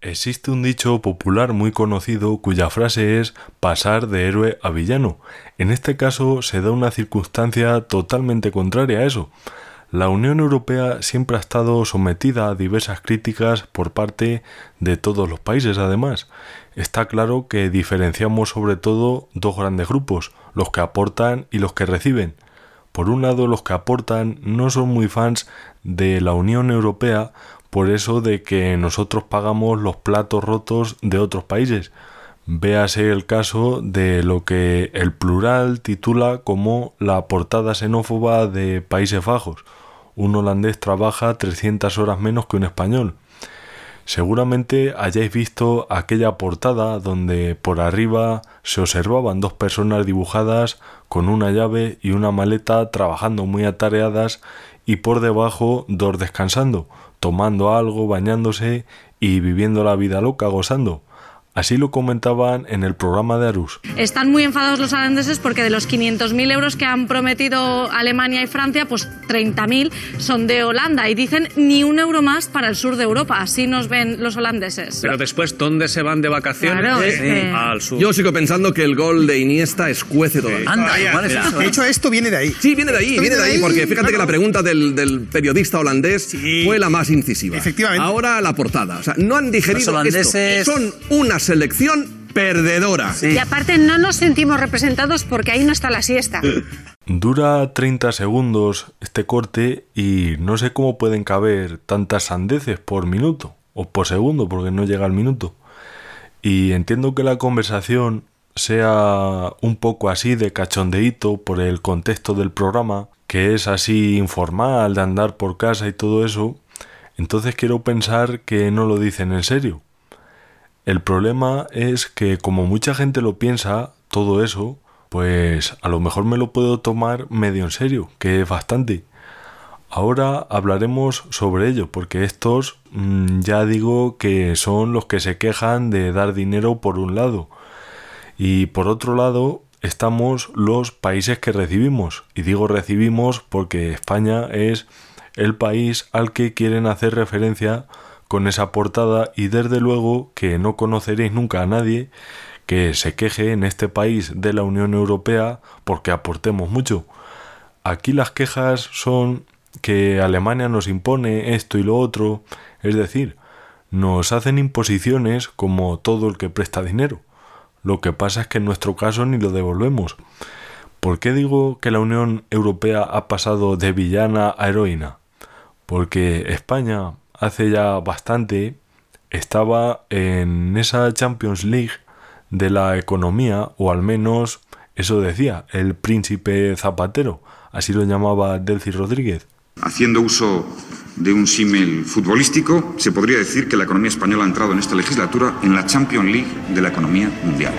Existe un dicho popular muy conocido cuya frase es pasar de héroe a villano. En este caso se da una circunstancia totalmente contraria a eso. La Unión Europea siempre ha estado sometida a diversas críticas por parte de todos los países además. Está claro que diferenciamos sobre todo dos grandes grupos, los que aportan y los que reciben. Por un lado, los que aportan no son muy fans de la Unión Europea por eso de que nosotros pagamos los platos rotos de otros países. Véase el caso de lo que el plural titula como la portada xenófoba de Países Bajos. Un holandés trabaja 300 horas menos que un español. Seguramente hayáis visto aquella portada donde por arriba se observaban dos personas dibujadas con una llave y una maleta trabajando muy atareadas y por debajo dos descansando, tomando algo, bañándose y viviendo la vida loca, gozando. Así lo comentaban en el programa de Arus. Están muy enfadados los holandeses porque de los 500.000 euros que han prometido Alemania y Francia, pues 30.000 son de Holanda y dicen ni un euro más para el sur de Europa. Así nos ven los holandeses. Pero después, ¿dónde se van de vacaciones? Claro, Al sur. Yo sigo pensando que el gol de Iniesta escuece todo. Anda, igual es eso. De hecho, esto viene de ahí. Sí, viene de ahí, viene de ahí, porque fíjate claro. que la pregunta del, del periodista holandés Sí. fue la más incisiva. Efectivamente. Ahora la portada. O sea, no han digerido Los holandeses- esto. Son una selección perdedora. Sí. Y aparte no nos sentimos representados porque ahí no está la siesta. Dura 30 segundos este corte y no sé cómo pueden caber tantas sandeces por minuto o por segundo porque no llega al minuto. Y entiendo que la conversación sea un poco así de cachondeíto por el contexto del programa, que es así informal de andar por casa y todo eso. Entonces quiero pensar que no lo dicen en serio. El problema es que como mucha gente lo piensa, todo eso, pues a lo mejor me lo puedo tomar medio en serio, que es bastante. Ahora hablaremos sobre ello, porque estos mm, ya digo que son los que se quejan de dar dinero por un lado. Y por otro lado estamos los países que recibimos. Y digo recibimos porque España es el país al que quieren hacer referencia con esa portada y desde luego que no conoceréis nunca a nadie que se queje en este país de la Unión Europea porque aportemos mucho. Aquí las quejas son que Alemania nos impone esto y lo otro, es decir, nos hacen imposiciones como todo el que presta dinero. Lo que pasa es que en nuestro caso ni lo devolvemos. ¿Por qué digo que la Unión Europea ha pasado de villana a heroína? Porque España hace ya bastante estaba en esa Champions League de la economía, o al menos eso decía el príncipe Zapatero, así lo llamaba Delcy Rodríguez. Haciendo uso de un símil futbolístico, se podría decir que la economía española ha entrado en esta legislatura en la Champions League de la economía mundial.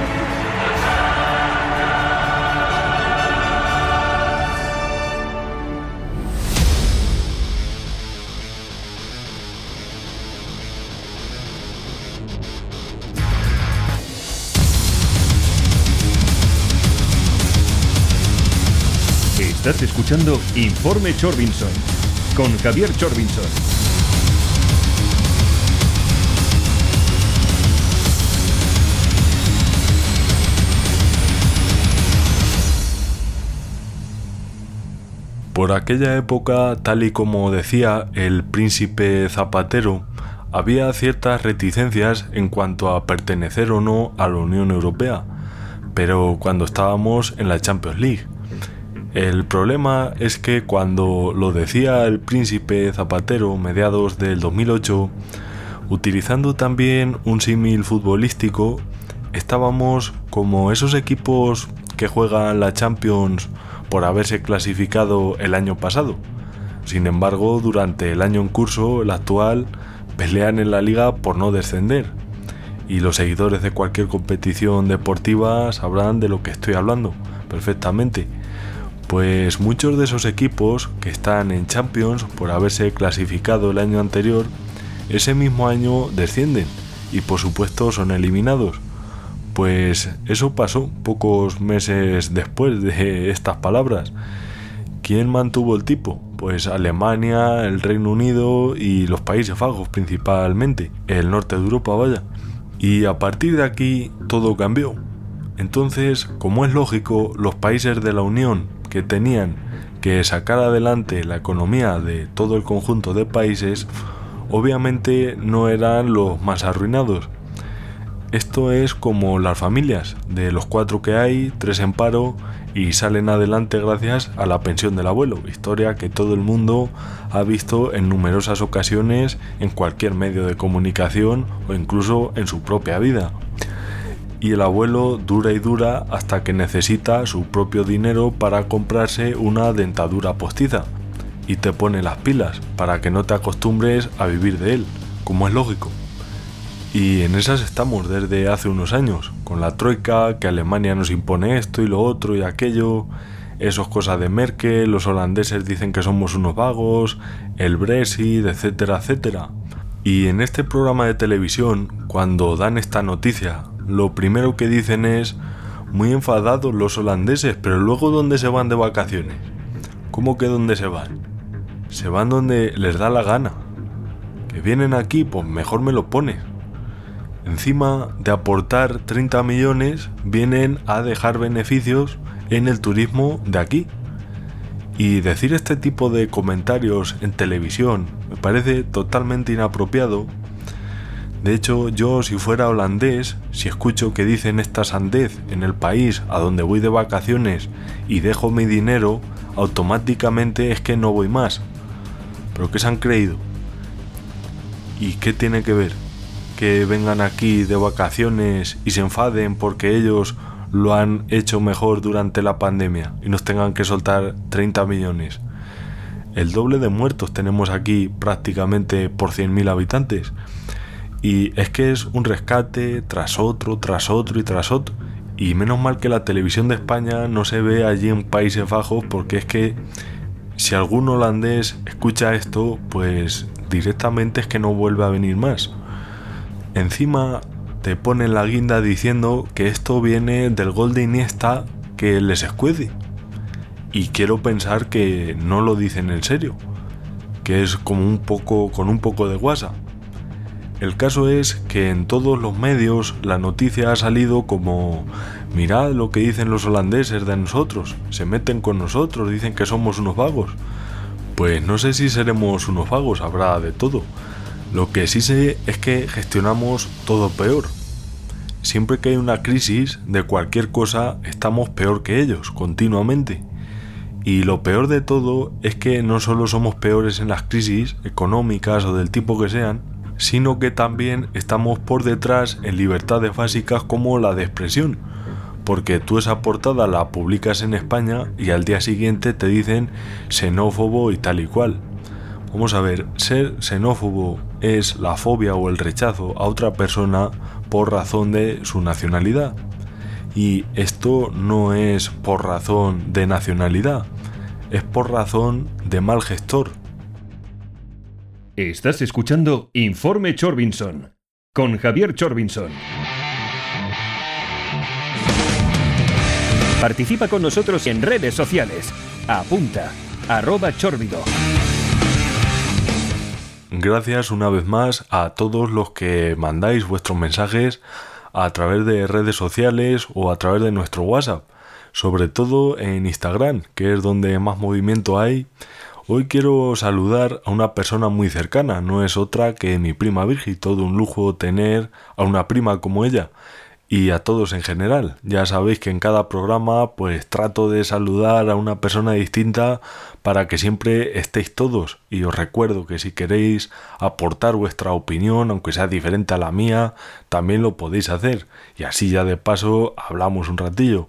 Estás escuchando Informe Chorbinson con Javier Chorbinson. Por aquella época, tal y como decía el príncipe Zapatero, había ciertas reticencias en cuanto a pertenecer o no a la Unión Europea, pero cuando estábamos en la Champions League. El problema es que cuando lo decía el príncipe Zapatero, mediados del 2008, utilizando también un símil futbolístico, estábamos como esos equipos que juegan la Champions por haberse clasificado el año pasado. Sin embargo, durante el año en curso, el actual, pelean en la liga por no descender. Y los seguidores de cualquier competición deportiva sabrán de lo que estoy hablando perfectamente. Pues muchos de esos equipos que están en Champions por haberse clasificado el año anterior, ese mismo año descienden y por supuesto son eliminados. Pues eso pasó pocos meses después de estas palabras. ¿Quién mantuvo el tipo? Pues Alemania, el Reino Unido y los Países Bajos principalmente, el norte de Europa, vaya. Y a partir de aquí todo cambió. Entonces, como es lógico, los países de la Unión que tenían que sacar adelante la economía de todo el conjunto de países, obviamente no eran los más arruinados. Esto es como las familias, de los cuatro que hay, tres en paro y salen adelante gracias a la pensión del abuelo, historia que todo el mundo ha visto en numerosas ocasiones en cualquier medio de comunicación o incluso en su propia vida. Y el abuelo dura y dura hasta que necesita su propio dinero para comprarse una dentadura postiza y te pone las pilas para que no te acostumbres a vivir de él, como es lógico. Y en esas estamos desde hace unos años, con la troika, que Alemania nos impone esto y lo otro y aquello, eso es cosa de Merkel, los holandeses dicen que somos unos vagos, el Brexit, etcétera, etcétera. Y en este programa de televisión, cuando dan esta noticia, lo primero que dicen es, muy enfadados los holandeses, pero luego ¿dónde se van de vacaciones? ¿Cómo que dónde se van? Se van donde les da la gana. Que vienen aquí, pues mejor me lo pones. Encima de aportar 30 millones, vienen a dejar beneficios en el turismo de aquí. Y decir este tipo de comentarios en televisión me parece totalmente inapropiado. De hecho, yo si fuera holandés, si escucho que dicen esta sandez en el país a donde voy de vacaciones y dejo mi dinero, automáticamente es que no voy más. ¿Pero qué se han creído? ¿Y qué tiene que ver? que vengan aquí de vacaciones y se enfaden porque ellos lo han hecho mejor durante la pandemia y nos tengan que soltar 30 millones. El doble de muertos tenemos aquí prácticamente por 100.000 habitantes. Y es que es un rescate tras otro, tras otro y tras otro. Y menos mal que la televisión de España no se ve allí en Países Bajos porque es que si algún holandés escucha esto, pues directamente es que no vuelve a venir más. Encima te ponen la guinda diciendo que esto viene del gol de Iniesta que les escuece. Y quiero pensar que no lo dicen en serio, que es como un poco con un poco de guasa. El caso es que en todos los medios la noticia ha salido como mirad lo que dicen los holandeses de nosotros, se meten con nosotros, dicen que somos unos vagos. Pues no sé si seremos unos vagos, habrá de todo lo que sí sé es que gestionamos todo peor. Siempre que hay una crisis de cualquier cosa, estamos peor que ellos, continuamente. Y lo peor de todo es que no solo somos peores en las crisis económicas o del tipo que sean, sino que también estamos por detrás en libertades básicas como la de expresión. Porque tú esa portada la publicas en España y al día siguiente te dicen xenófobo y tal y cual. Vamos a ver, ser xenófobo es la fobia o el rechazo a otra persona por razón de su nacionalidad. Y esto no es por razón de nacionalidad, es por razón de mal gestor. Estás escuchando Informe Chorbinson con Javier Chorbinson. Participa con nosotros en redes sociales. Apunta, arroba. Gracias una vez más a todos los que mandáis vuestros mensajes a través de redes sociales o a través de nuestro WhatsApp, sobre todo en Instagram, que es donde más movimiento hay. Hoy quiero saludar a una persona muy cercana, no es otra que mi prima Virgi, todo un lujo tener a una prima como ella y a todos en general. Ya sabéis que en cada programa pues trato de saludar a una persona distinta para que siempre estéis todos y os recuerdo que si queréis aportar vuestra opinión, aunque sea diferente a la mía, también lo podéis hacer y así ya de paso hablamos un ratillo.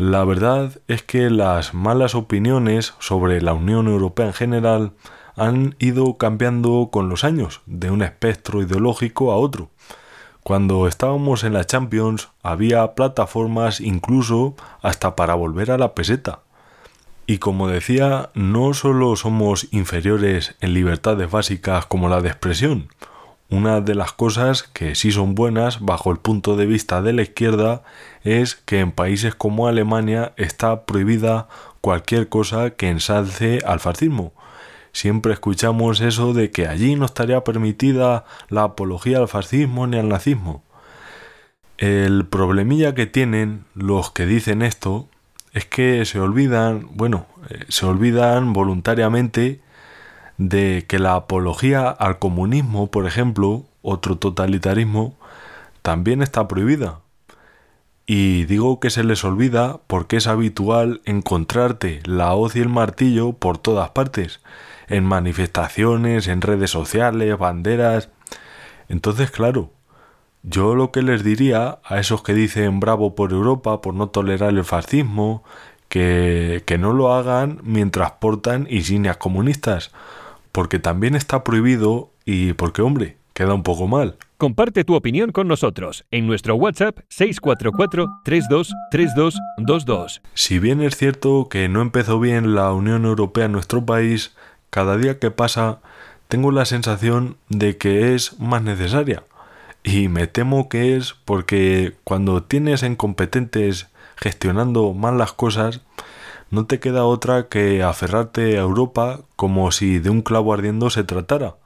La verdad es que las malas opiniones sobre la Unión Europea en general han ido cambiando con los años, de un espectro ideológico a otro. Cuando estábamos en la Champions había plataformas incluso hasta para volver a la peseta. Y como decía, no solo somos inferiores en libertades básicas como la de expresión, una de las cosas que sí son buenas bajo el punto de vista de la izquierda es que en países como Alemania está prohibida cualquier cosa que ensalce al fascismo. Siempre escuchamos eso de que allí no estaría permitida la apología al fascismo ni al nazismo. El problemilla que tienen los que dicen esto es que se olvidan, bueno, eh, se olvidan voluntariamente de que la apología al comunismo, por ejemplo, otro totalitarismo, también está prohibida. Y digo que se les olvida porque es habitual encontrarte la hoz y el martillo por todas partes, en manifestaciones, en redes sociales, banderas. Entonces, claro, yo lo que les diría a esos que dicen bravo por Europa, por no tolerar el fascismo, que, que no lo hagan mientras portan insignias comunistas, porque también está prohibido y porque, hombre, queda un poco mal. Comparte tu opinión con nosotros en nuestro WhatsApp 644-323222. Si bien es cierto que no empezó bien la Unión Europea en nuestro país, cada día que pasa tengo la sensación de que es más necesaria. Y me temo que es porque cuando tienes incompetentes gestionando mal las cosas, no te queda otra que aferrarte a Europa como si de un clavo ardiendo se tratara,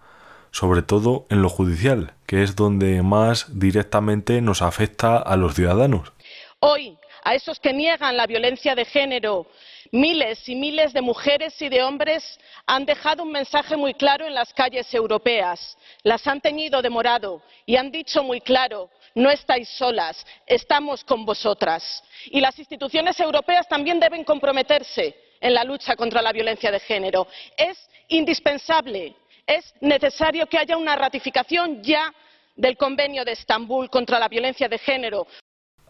sobre todo en lo judicial, que es donde más directamente nos afecta a los ciudadanos. Hoy, a esos que niegan la violencia de género, miles y miles de mujeres y de hombres han dejado un mensaje muy claro en las calles europeas las han teñido de morado y han dicho muy claro no estáis solas estamos con vosotras. y las instituciones europeas también deben comprometerse en la lucha contra la violencia de género. es indispensable es necesario que haya una ratificación ya del convenio de estambul contra la violencia de género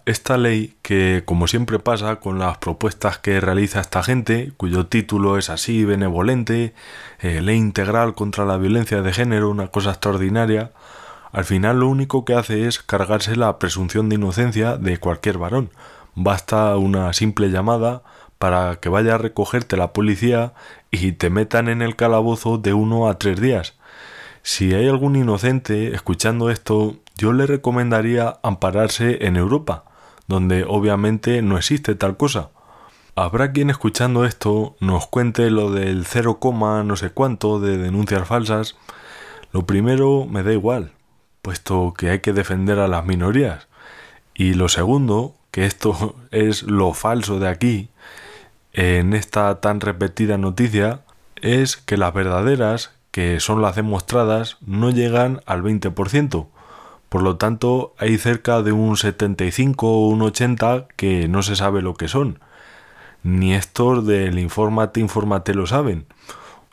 esta ley, que como siempre pasa con las propuestas que realiza esta gente, cuyo título es así benevolente, eh, ley integral contra la violencia de género, una cosa extraordinaria, al final lo único que hace es cargarse la presunción de inocencia de cualquier varón. Basta una simple llamada para que vaya a recogerte la policía y te metan en el calabozo de uno a tres días. Si hay algún inocente escuchando esto, yo le recomendaría ampararse en Europa donde obviamente no existe tal cosa. Habrá quien escuchando esto nos cuente lo del cero coma no sé cuánto de denuncias falsas. Lo primero me da igual, puesto que hay que defender a las minorías. Y lo segundo, que esto es lo falso de aquí, en esta tan repetida noticia, es que las verdaderas, que son las demostradas, no llegan al 20%. Por lo tanto, hay cerca de un 75 o un 80 que no se sabe lo que son. Ni estos del infórmate, infórmate lo saben.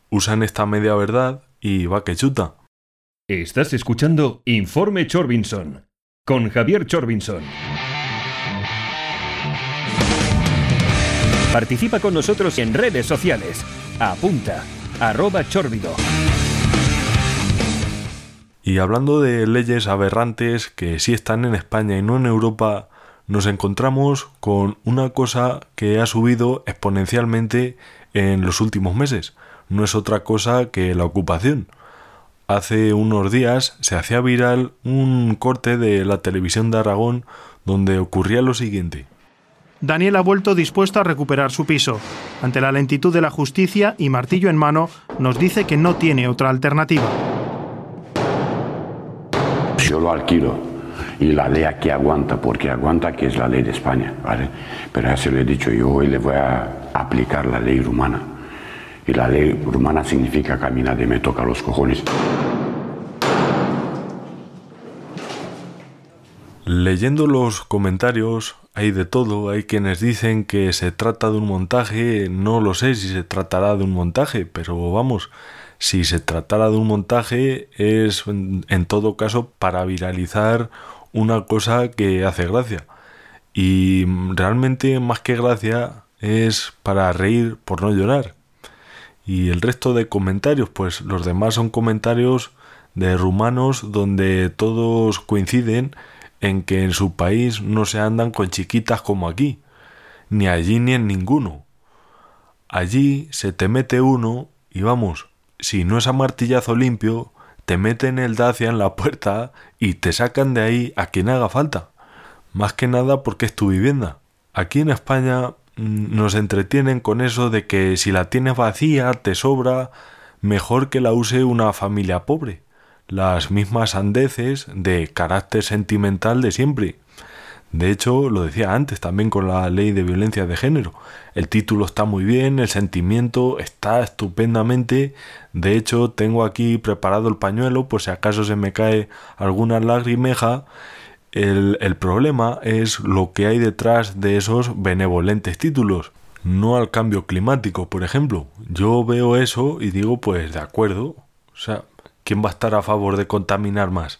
Usan esta media verdad y va que chuta. Estás escuchando Informe Chorbinson con Javier Chorbinson. Participa con nosotros en redes sociales. Apunta, arroba. Y hablando de leyes aberrantes que sí están en España y no en Europa, nos encontramos con una cosa que ha subido exponencialmente en los últimos meses. No es otra cosa que la ocupación. Hace unos días se hacía viral un corte de la televisión de Aragón donde ocurría lo siguiente. Daniel ha vuelto dispuesto a recuperar su piso. Ante la lentitud de la justicia y martillo en mano, nos dice que no tiene otra alternativa yo lo alquilo y la ley aquí aguanta, porque aguanta que es la ley de España, ¿vale? Pero ya se lo he dicho, yo hoy le voy a aplicar la ley rumana. Y la ley rumana significa caminar y me toca los cojones. Leyendo los comentarios hay de todo, hay quienes dicen que se trata de un montaje, no lo sé si se tratará de un montaje, pero vamos, si se tratara de un montaje es en todo caso para viralizar una cosa que hace gracia. Y realmente más que gracia es para reír por no llorar. Y el resto de comentarios, pues los demás son comentarios de rumanos donde todos coinciden en que en su país no se andan con chiquitas como aquí, ni allí ni en ninguno. Allí se te mete uno y vamos, si no es a martillazo limpio, te meten el Dacia en la puerta y te sacan de ahí a quien haga falta. Más que nada porque es tu vivienda. Aquí en España nos entretienen con eso de que si la tienes vacía, te sobra, mejor que la use una familia pobre. Las mismas andeces de carácter sentimental de siempre. De hecho, lo decía antes también con la ley de violencia de género. El título está muy bien, el sentimiento está estupendamente. De hecho, tengo aquí preparado el pañuelo por si acaso se me cae alguna lagrimeja. El, problema es lo que hay detrás de esos benevolentes títulos. No al cambio climático, por ejemplo. Yo veo eso y digo, pues de acuerdo. O sea, ¿quién va a estar a favor de contaminar más?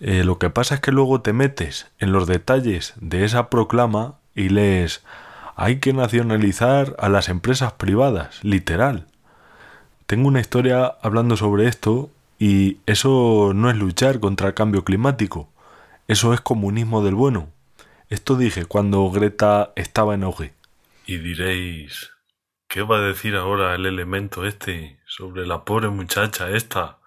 Eh, lo que pasa es que luego te metes en los detalles de esa proclama y lees hay que nacionalizar a las empresas privadas, literal. Tengo una historia hablando sobre esto y eso no es luchar contra el cambio climático, eso es comunismo del bueno. Esto dije cuando Greta estaba en auge. Y diréis, ¿qué va a decir ahora el elemento este sobre la pobre muchacha esta?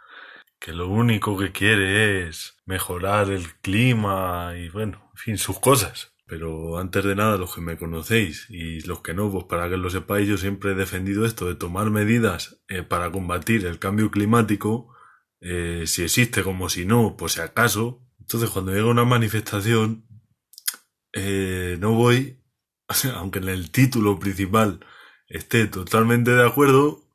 que lo único que quiere es mejorar el clima y bueno, en fin, sus cosas. Pero antes de nada, los que me conocéis y los que no, pues para que lo sepáis, yo siempre he defendido esto de tomar medidas eh, para combatir el cambio climático, eh, si existe como si no, pues si acaso. Entonces cuando llega una manifestación, eh, no voy, aunque en el título principal esté totalmente de acuerdo,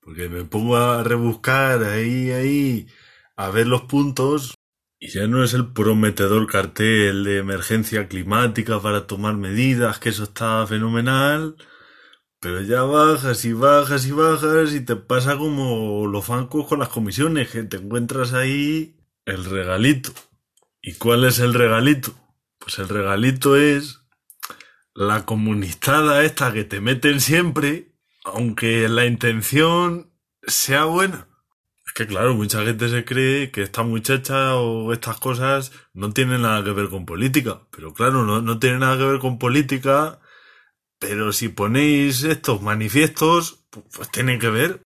porque me pongo a rebuscar ahí, ahí, a ver los puntos y ya no es el prometedor cartel de emergencia climática para tomar medidas, que eso está fenomenal, pero ya bajas y bajas y bajas y te pasa como los bancos con las comisiones, que te encuentras ahí el regalito. ¿Y cuál es el regalito? Pues el regalito es la comunistada esta que te meten siempre aunque la intención sea buena. Es que claro, mucha gente se cree que esta muchacha o estas cosas no tienen nada que ver con política. Pero claro, no, no tiene nada que ver con política. Pero si ponéis estos manifiestos, pues, pues tienen que ver.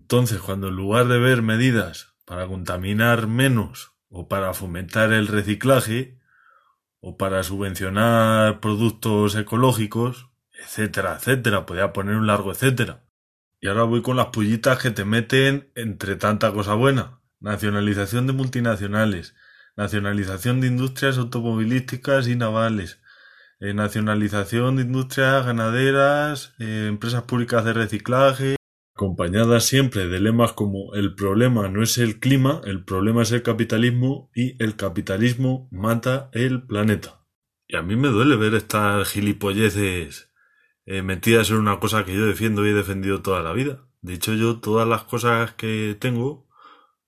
Entonces, cuando en lugar de ver medidas para contaminar menos o para fomentar el reciclaje o para subvencionar productos ecológicos, etcétera, etcétera. Podía poner un largo etcétera. Y ahora voy con las pullitas que te meten entre tanta cosa buena. Nacionalización de multinacionales, nacionalización de industrias automovilísticas y navales, eh, nacionalización de industrias ganaderas, eh, empresas públicas de reciclaje, acompañadas siempre de lemas como el problema no es el clima, el problema es el capitalismo y el capitalismo mata el planeta. Y a mí me duele ver estas gilipolleces eh, metidas en una cosa que yo defiendo y he defendido toda la vida. De hecho, yo todas las cosas que tengo,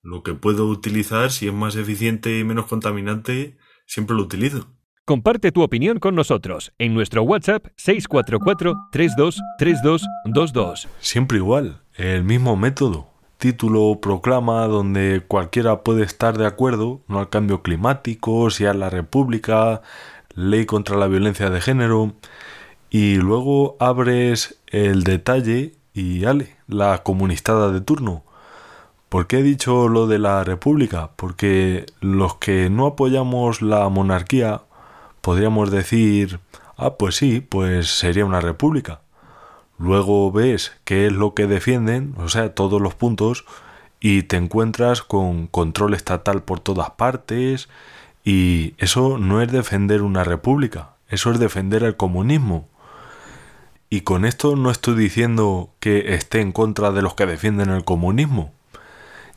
lo que puedo utilizar, si es más eficiente y menos contaminante, siempre lo utilizo. Comparte tu opinión con nosotros en nuestro WhatsApp 644-323222. Siempre igual, el mismo método. Título proclama donde cualquiera puede estar de acuerdo, no al cambio climático, si a la república, ley contra la violencia de género y luego abres el detalle y ale, la comunistada de turno. ¿Por qué he dicho lo de la república? Porque los que no apoyamos la monarquía podríamos decir, ah, pues sí, pues sería una república. Luego ves qué es lo que defienden, o sea, todos los puntos, y te encuentras con control estatal por todas partes, y eso no es defender una república, eso es defender el comunismo. Y con esto no estoy diciendo que esté en contra de los que defienden el comunismo.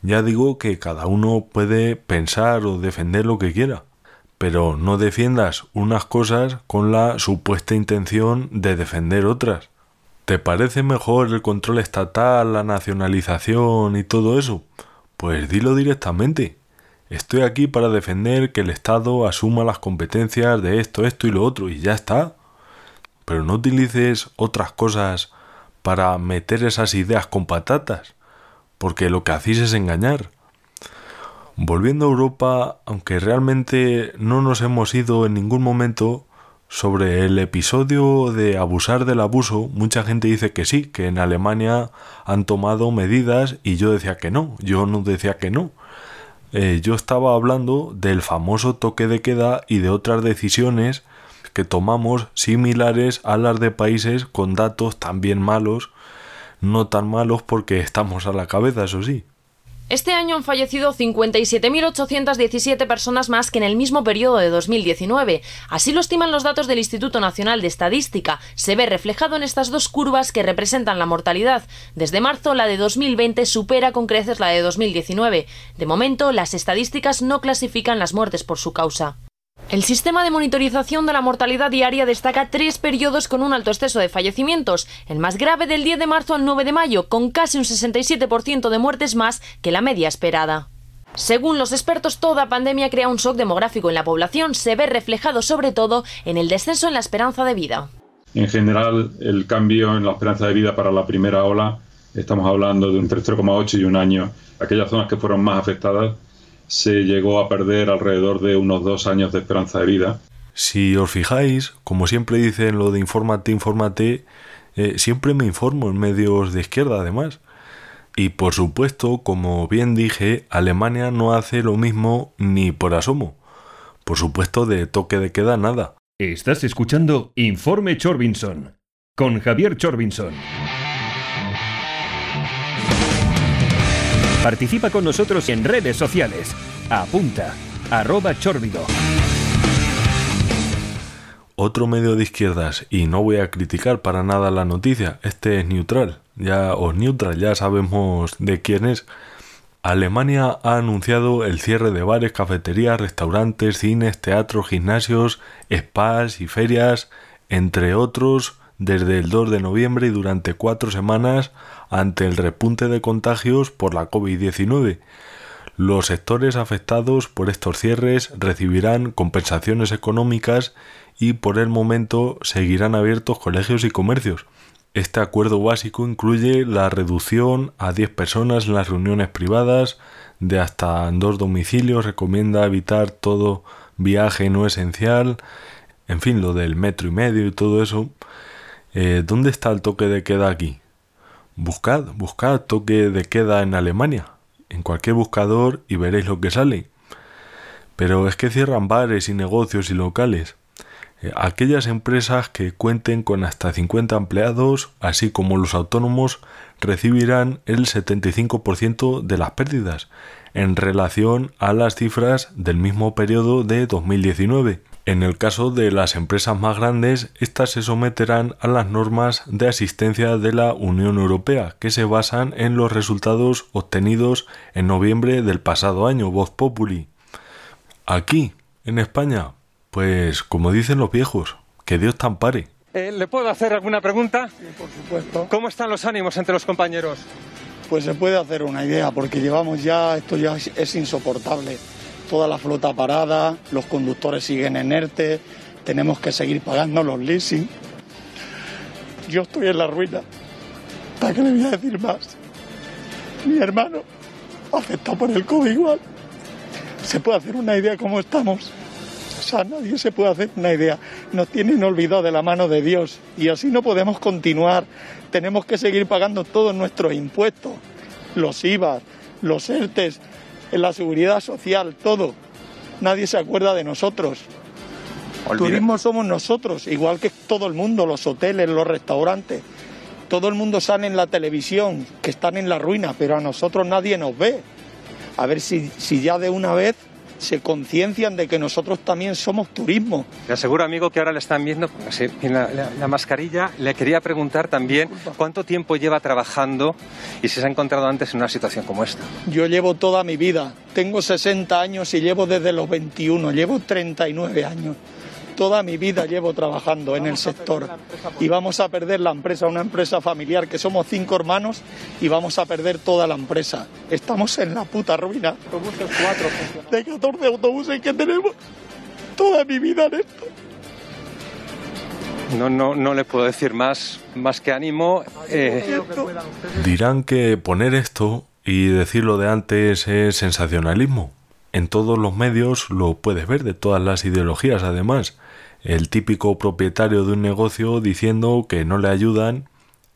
Ya digo que cada uno puede pensar o defender lo que quiera, pero no defiendas unas cosas con la supuesta intención de defender otras. ¿Te parece mejor el control estatal, la nacionalización y todo eso? Pues dilo directamente. Estoy aquí para defender que el Estado asuma las competencias de esto, esto y lo otro, y ya está pero no utilices otras cosas para meter esas ideas con patatas, porque lo que hacéis es engañar. Volviendo a Europa, aunque realmente no nos hemos ido en ningún momento sobre el episodio de abusar del abuso, mucha gente dice que sí, que en Alemania han tomado medidas y yo decía que no, yo no decía que no. Eh, yo estaba hablando del famoso toque de queda y de otras decisiones que tomamos similares a las de países con datos también malos, no tan malos porque estamos a la cabeza, eso sí. Este año han fallecido 57.817 personas más que en el mismo periodo de 2019. Así lo estiman los datos del Instituto Nacional de Estadística. Se ve reflejado en estas dos curvas que representan la mortalidad. Desde marzo, la de 2020 supera con creces la de 2019. De momento, las estadísticas no clasifican las muertes por su causa. El sistema de monitorización de la mortalidad diaria destaca tres periodos con un alto exceso de fallecimientos, el más grave del 10 de marzo al 9 de mayo, con casi un 67% de muertes más que la media esperada. Según los expertos, toda pandemia crea un shock demográfico en la población, se ve reflejado sobre todo en el descenso en la esperanza de vida. En general, el cambio en la esperanza de vida para la primera ola, estamos hablando de un 3,8 y un año. Aquellas zonas que fueron más afectadas se llegó a perder alrededor de unos dos años de esperanza de vida. Si os fijáis, como siempre dicen lo de infórmate, infórmate, eh, siempre me informo en medios de izquierda además. Y por supuesto, como bien dije, Alemania no hace lo mismo ni por asomo. Por supuesto, de toque de queda nada. Estás escuchando Informe Chorbinson con Javier Chorbinson. Participa con nosotros en redes sociales. Apunta, arroba chorbido. Otro medio de izquierdas, y no voy a criticar para nada la noticia, este es neutral, ya os neutral, ya sabemos de quién es. Alemania ha anunciado el cierre de bares, cafeterías, restaurantes, cines, teatros, gimnasios, spas y ferias, entre otros, desde el 2 de noviembre y durante cuatro semanas ante el repunte de contagios por la COVID-19. Los sectores afectados por estos cierres recibirán compensaciones económicas y por el momento seguirán abiertos colegios y comercios. Este acuerdo básico incluye la reducción a 10 personas en las reuniones privadas de hasta dos domicilios, recomienda evitar todo viaje no esencial, en fin, lo del metro y medio y todo eso. Eh, ¿Dónde está el toque de queda aquí? Buscad, buscad toque de queda en Alemania, en cualquier buscador y veréis lo que sale. Pero es que cierran bares y negocios y locales. Eh, aquellas empresas que cuenten con hasta 50 empleados, así como los autónomos, recibirán el 75% de las pérdidas en relación a las cifras del mismo periodo de 2019. En el caso de las empresas más grandes, estas se someterán a las normas de asistencia de la Unión Europea, que se basan en los resultados obtenidos en noviembre del pasado año, Voz Populi. Aquí, en España, pues como dicen los viejos, que Dios te ampare. Eh, ¿Le puedo hacer alguna pregunta? Sí, por supuesto. ¿Cómo están los ánimos entre los compañeros? Pues se puede hacer una idea, porque llevamos ya, esto ya es insoportable toda la flota parada, los conductores siguen en ERTE, tenemos que seguir pagando los leasing. Yo estoy en la ruina. ¿Para qué le voy a decir más? Mi hermano, afectado por el COVID igual. Se puede hacer una idea cómo estamos. O sea, nadie se puede hacer una idea. Nos tienen olvidado de la mano de Dios y así no podemos continuar. Tenemos que seguir pagando todos nuestros impuestos, los IVA, los ERTES, en la seguridad social, todo. Nadie se acuerda de nosotros. Turismo somos nosotros, igual que todo el mundo, los hoteles, los restaurantes. Todo el mundo sale en la televisión, que están en la ruina, pero a nosotros nadie nos ve. A ver si, si ya de una vez se conciencian de que nosotros también somos turismo. Le aseguro, amigo, que ahora le están viendo en la, la, mascarilla. Le quería preguntar también cuánto tiempo lleva trabajando y si se ha encontrado antes en una situación como esta. Yo llevo toda mi vida. Tengo 60 años y llevo desde los 21. Llevo 39 años. Toda mi vida llevo trabajando en el sector y vamos a perder la empresa, una empresa familiar que somos cinco hermanos y vamos a perder toda la empresa. Estamos en la puta ruina. De 14 autobuses que tenemos, toda mi vida en esto. No, no, no le puedo decir más, más que ánimo. Eh... Dirán que poner esto y decirlo de antes es sensacionalismo. En todos los medios lo puedes ver, de todas las ideologías además. El típico propietario de un negocio diciendo que no le ayudan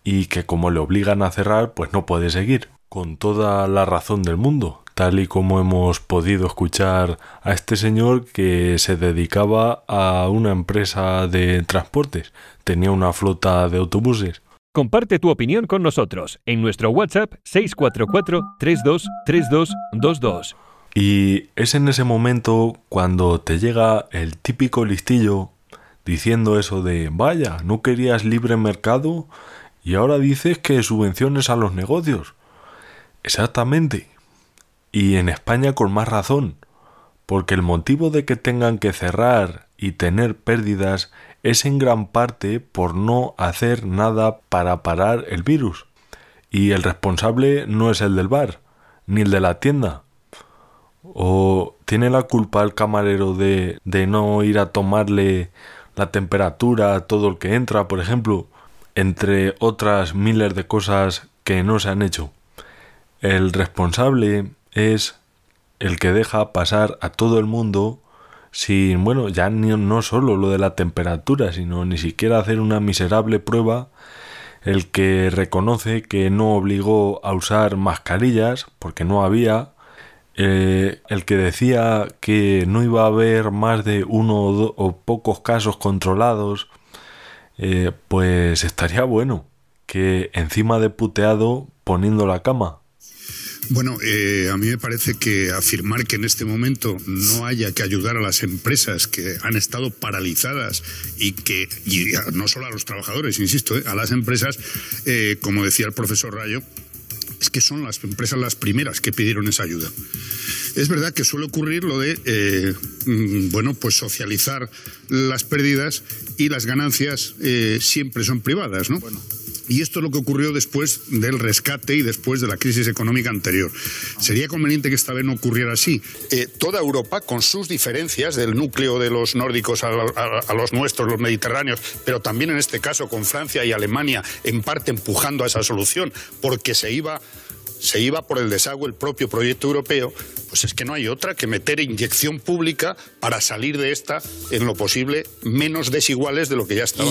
y que como le obligan a cerrar, pues no puede seguir. Con toda la razón del mundo. tal y como hemos podido escuchar a este señor que se dedicaba a una empresa de transportes, tenía una flota de autobuses. Comparte tu opinión con nosotros en nuestro WhatsApp 644 323222. Y es en ese momento cuando te llega el típico listillo diciendo eso de, vaya, ¿no querías libre mercado? Y ahora dices que subvenciones a los negocios. Exactamente. Y en España con más razón, porque el motivo de que tengan que cerrar y tener pérdidas es en gran parte por no hacer nada para parar el virus. Y el responsable no es el del bar, ni el de la tienda. ¿O tiene la culpa el camarero de, de no ir a tomarle la temperatura todo el que entra, por ejemplo, entre otras miles de cosas que no se han hecho? El responsable es el que deja pasar a todo el mundo sin, bueno, ya ni, no solo lo de la temperatura, sino ni siquiera hacer una miserable prueba, el que reconoce que no obligó a usar mascarillas porque no había, eh, el que decía que no iba a haber más de uno o, o pocos casos controlados, eh, pues estaría bueno que encima de puteado poniendo la cama. Bueno, eh, a mí me parece que afirmar que en este momento no haya que ayudar a las empresas que han estado paralizadas y que, y no solo a los trabajadores, insisto, eh, a las empresas, eh, como decía el profesor Rayo, es que son las empresas las primeras que pidieron esa ayuda. Es verdad que suele ocurrir lo de, eh, mm, bueno, pues socializar las pérdidas y las ganancias eh, siempre son privadas, ¿no? Y esto es lo que ocurrió después del rescate y después de la crisis económica anterior. Sería conveniente que esta vez no ocurriera así. Eh, toda Europa, con sus diferencias del núcleo de los nórdicos a, a- a los nuestros, los mediterráneos, pero también en este caso con Francia y Alemania, en parte empujando a esa solución, porque se iba se iba por el desagüe el propio proyecto europeo, pues es que no hay otra que meter inyección pública para salir de esta, en lo posible, menos desiguales de lo que ya estaba.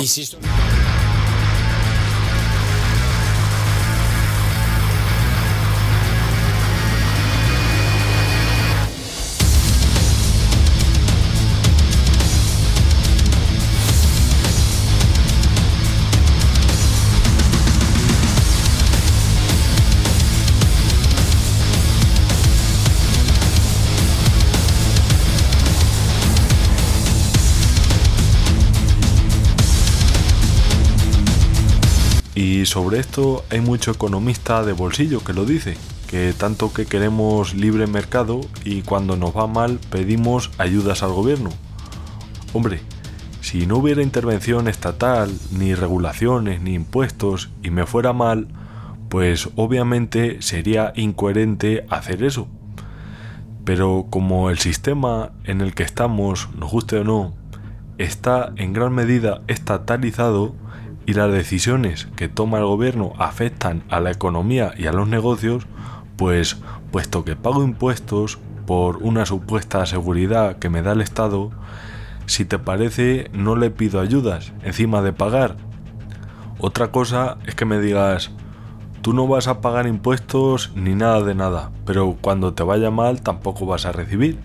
Y sobre esto hay mucho economista de bolsillo que lo dice, que tanto que queremos libre mercado y cuando nos va mal pedimos ayudas al gobierno. Hombre, si no hubiera intervención estatal, ni regulaciones, ni impuestos, y me fuera mal, pues obviamente sería incoherente hacer eso. Pero como el sistema en el que estamos, nos guste o no, está en gran medida estatalizado y las decisiones que toma el gobierno afectan a la economía y a los negocios, pues puesto que pago impuestos por una supuesta seguridad que me da el Estado, si te parece no le pido ayudas encima de pagar. Otra cosa es que me digas, tú no vas a pagar impuestos ni nada de nada, pero cuando te vaya mal tampoco vas a recibir.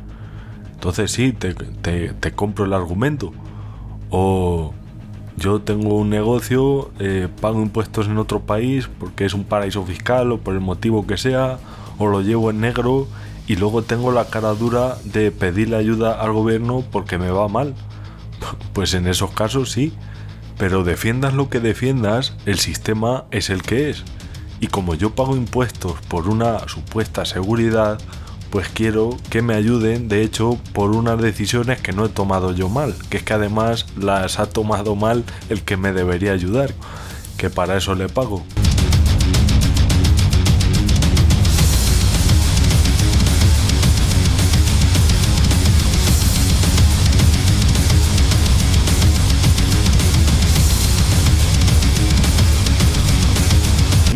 Entonces sí, te, te- te compro el argumento. O yo tengo un negocio, eh, pago impuestos en otro país porque es un paraíso fiscal o por el motivo que sea, o lo llevo en negro y luego tengo la cara dura de pedirle ayuda al gobierno porque me va mal. Pues en esos casos sí, pero defiendas lo que defiendas, el sistema es el que es. Y como yo pago impuestos por una supuesta seguridad, pues quiero que me ayuden, de hecho, por unas decisiones que no he tomado yo mal, que es que además las ha tomado mal el que me debería ayudar, que para eso le pago.